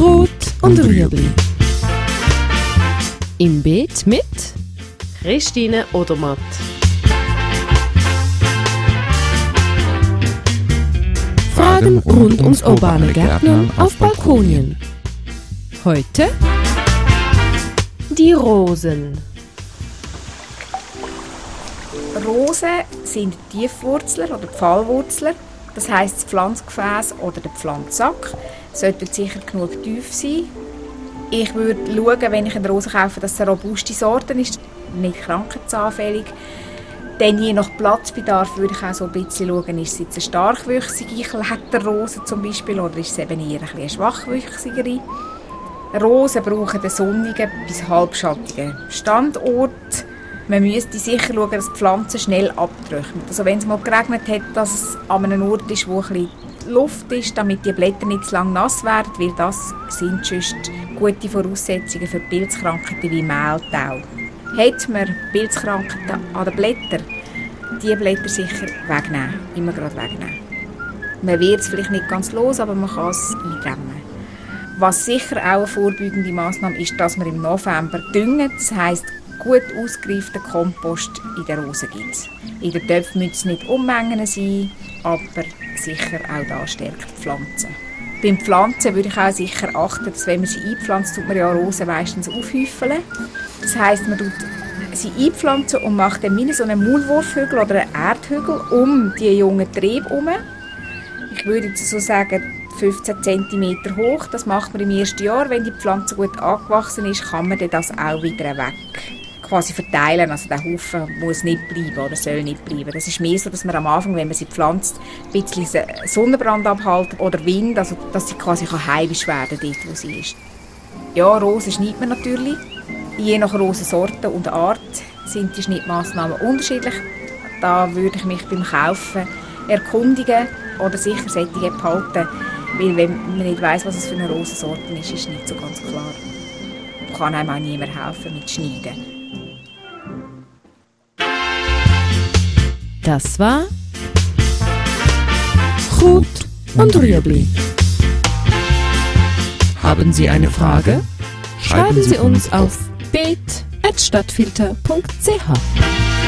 Rot und Rüebli. Im Beet mit Christine Odermatt. Fragen rund ums urbane Gärtnern auf Balkonien. Heute Die Rosen. Rosen sind Tiefwurzler oder Pfahlwurzler. Das heißt, das Pflanzgefäß oder der Pflanzsack sollte sicher genug tief sein. Ich würde schauen, wenn ich eine Rose kaufe, dass es eine robuste Sorte ist, nicht krankheitsanfällig. Dann je nach Platzbedarf würde ich auch so ein bisschen schauen, ist es jetzt eine starkwüchsige Kletterrose zum Beispiel oder ist es eben eher eine schwachwüchsigere. Rosen brauchen einen sonnigen bis halbschattigen Standort. Man müsste sicher schauen, dass die Pflanze schnell abtrocknet. Also wenn es mal geregnet hat, dass es an einem Ort ist, wo ein Luft ist, damit die Blätter nicht zu lang nass werden, weil das sind sonst gute Voraussetzungen für Pilzkrankheiten wie Mehltau. Hat man Pilzkrankheiten an den Blättern, die Blätter sicher wegnehmen, immer gerade wegnehmen. Man wird es vielleicht nicht ganz los, aber man kann es eindämmen. Was sicher auch eine vorbeugende Maßnahme ist, dass man im November düngt. Das heisst, gut ausgereiften Kompost in den Rosen gibt In den Töpfen müssen es nicht Unmengen sein, aber sicher auch da stärkt die Pflanze. Beim Pflanzen würde ich auch sicher achten, dass wenn man sie einpflanzt, tut man ja Rosen meistens aufhäufeln. Das heisst, man tut sie einpflanzen und macht dann wie so einen Maulwurfhügel oder einen Erdhügel um die jungen Triebe herum. Ich würde so sagen, 15 cm hoch. Das macht man im ersten Jahr. Wenn die Pflanze gut angewachsen ist, kann man das auch wieder weg quasi verteilen. Also der Haufen muss nicht bleiben oder soll nicht bleiben. Das ist mehr so, dass man am Anfang, wenn man sie pflanzt, ein bisschen Sonnenbrand abhalten oder Wind, also dass sie quasi heimisch werden dort, wo sie ist. Ja, Rosen schneidet man natürlich. Je nach Rosensorte und Art sind die Schnittmaßnahmen unterschiedlich. Da würde ich mich beim Kaufen erkundigen oder sicher solche behalten, weil wenn man nicht weiß, was es für eine Rosensorte ist, ist nicht so ganz klar. Kann einem auch niemand helfen mit Schneiden. Das war Rot und Rüebli. Haben Sie eine Frage? Schreiben Sie uns auf beet.stadtfilter.ch.